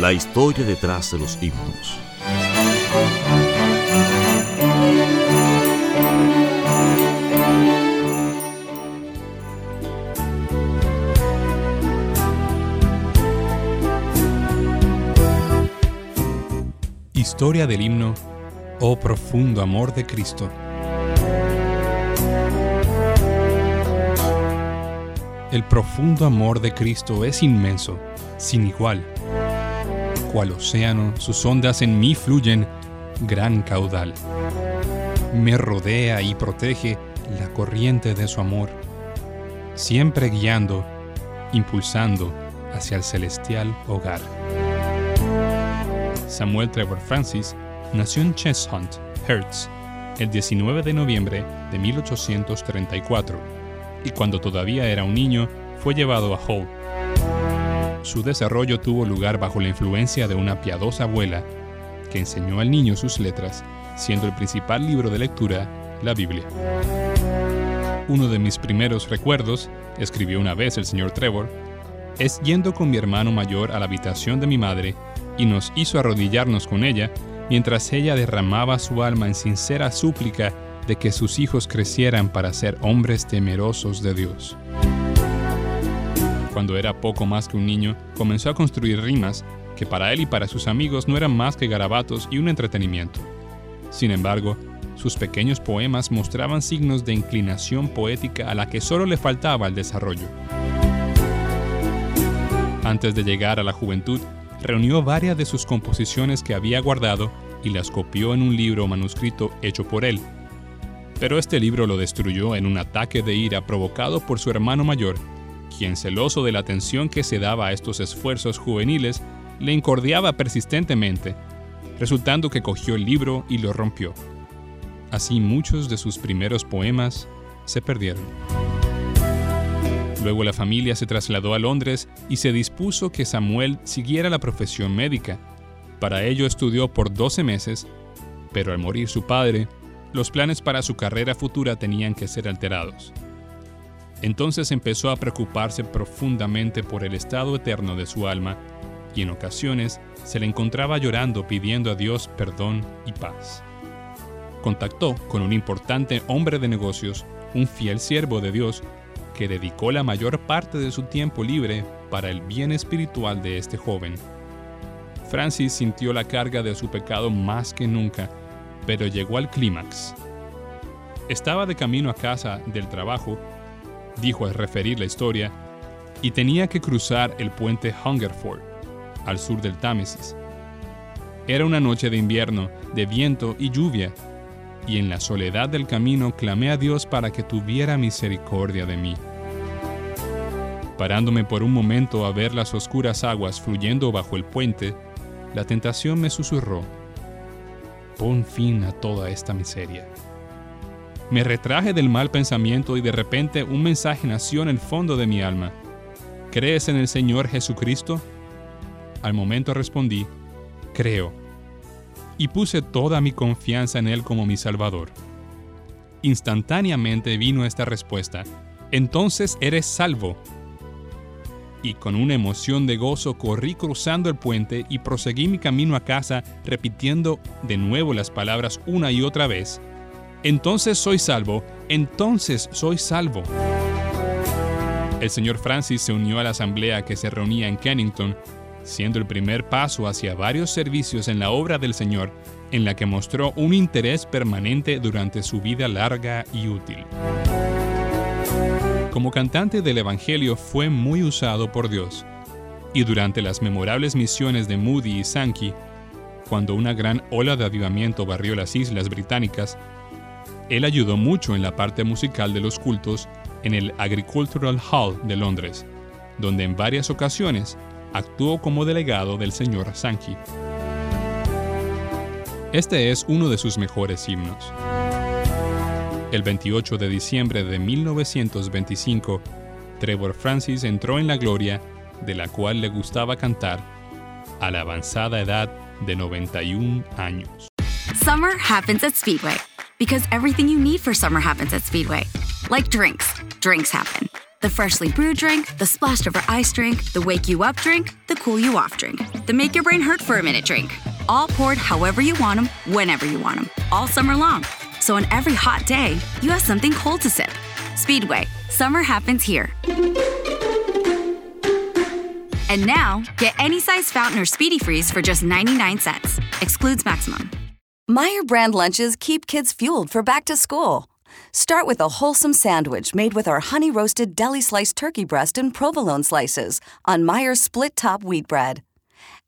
La historia detrás de los himnos. Historia del himno Oh profundo amor de Cristo. El profundo amor de Cristo es inmenso, sin igual. Cual océano, sus ondas en mí fluyen, gran caudal. Me rodea y protege la corriente de su amor, siempre guiando, impulsando hacia el celestial hogar. Samuel Trevor Francis nació en Cheshunt, Hertz, el 19 de noviembre de 1834, y cuando todavía era un niño fue llevado a Hull. Su desarrollo tuvo lugar bajo la influencia de una piadosa abuela que enseñó al niño sus letras, siendo el principal libro de lectura la Biblia. Uno de mis primeros recuerdos, escribió una vez el señor Trevor, es yendo con mi hermano mayor a la habitación de mi madre y nos hizo arrodillarnos con ella mientras ella derramaba su alma en sincera súplica de que sus hijos crecieran para ser hombres temerosos de Dios. Cuando era poco más que un niño, comenzó a construir rimas que para él y para sus amigos no eran más que garabatos y un entretenimiento. Sin embargo, sus pequeños poemas mostraban signos de inclinación poética a la que solo le faltaba el desarrollo. Antes de llegar a la juventud, reunió varias de sus composiciones que había guardado y las copió en un libro manuscrito hecho por él. Pero este libro lo destruyó en un ataque de ira provocado por su hermano mayor, quien celoso de la atención que se daba a estos esfuerzos juveniles, le incordiaba persistentemente, resultando que cogió el libro y lo rompió. Así muchos de sus primeros poemas se perdieron. Luego la familia se trasladó a Londres y se dispuso que Samuel siguiera la profesión médica. Para ello estudió por 12 meses, pero al morir su padre, los planes para su carrera futura tenían que ser alterados. Entonces empezó a preocuparse profundamente por el estado eterno de su alma y en ocasiones se le encontraba llorando pidiendo a Dios perdón y paz. Contactó con un importante hombre de negocios, un fiel siervo de Dios, que dedicó la mayor parte de su tiempo libre para el bien espiritual de este joven. Francis sintió la carga de su pecado más que nunca, pero llegó al clímax. Estaba de camino a casa del trabajo, dijo al referir la historia, y tenía que cruzar el puente Hungerford, al sur del Támesis. Era una noche de invierno, de viento y lluvia, y en la soledad del camino clamé a Dios para que tuviera misericordia de mí. Parándome por un momento a ver las oscuras aguas fluyendo bajo el puente, la tentación me susurró, pon fin a toda esta miseria. Me retraje del mal pensamiento y de repente un mensaje nació en el fondo de mi alma. ¿Crees en el Señor Jesucristo? Al momento respondí, creo y puse toda mi confianza en Él como mi Salvador. Instantáneamente vino esta respuesta, entonces eres salvo. Y con una emoción de gozo corrí cruzando el puente y proseguí mi camino a casa repitiendo de nuevo las palabras una y otra vez. Entonces soy salvo, entonces soy salvo. El señor Francis se unió a la asamblea que se reunía en Kennington, siendo el primer paso hacia varios servicios en la obra del Señor, en la que mostró un interés permanente durante su vida larga y útil. Como cantante del Evangelio fue muy usado por Dios, y durante las memorables misiones de Moody y Sankey, cuando una gran ola de avivamiento barrió las islas británicas, él ayudó mucho en la parte musical de los cultos en el Agricultural Hall de Londres, donde en varias ocasiones actuó como delegado del señor Sankey. Este es uno de sus mejores himnos. El 28 de diciembre de 1925, Trevor Francis entró en la gloria de la cual le gustaba cantar a la avanzada edad de 91 años. Summer happens at Speedway because everything you need for summer happens at Speedway. Like drinks, drinks happen. The freshly brewed drink, the splashed over ice drink, the wake you up drink, the cool you off drink, the make your brain hurt for a minute drink. All poured however you want them, whenever you want them, all summer long. So on every hot day, you have something cold to sip. Speedway, summer happens here. And now, get any size fountain or speedy freeze for just 99 cents. Excludes maximum. Meyer brand lunches keep kids fueled for back to school. Start with a wholesome sandwich made with our honey roasted deli sliced turkey breast and provolone slices on Meyer split top wheat bread.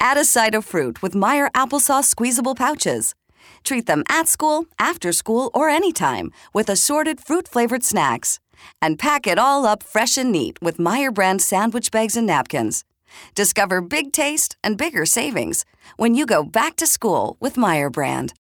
Add a side of fruit with Meyer applesauce squeezable pouches. Treat them at school, after school, or anytime with assorted fruit flavored snacks. And pack it all up fresh and neat with Meyer brand sandwich bags and napkins. Discover big taste and bigger savings when you go back to school with Meyer brand.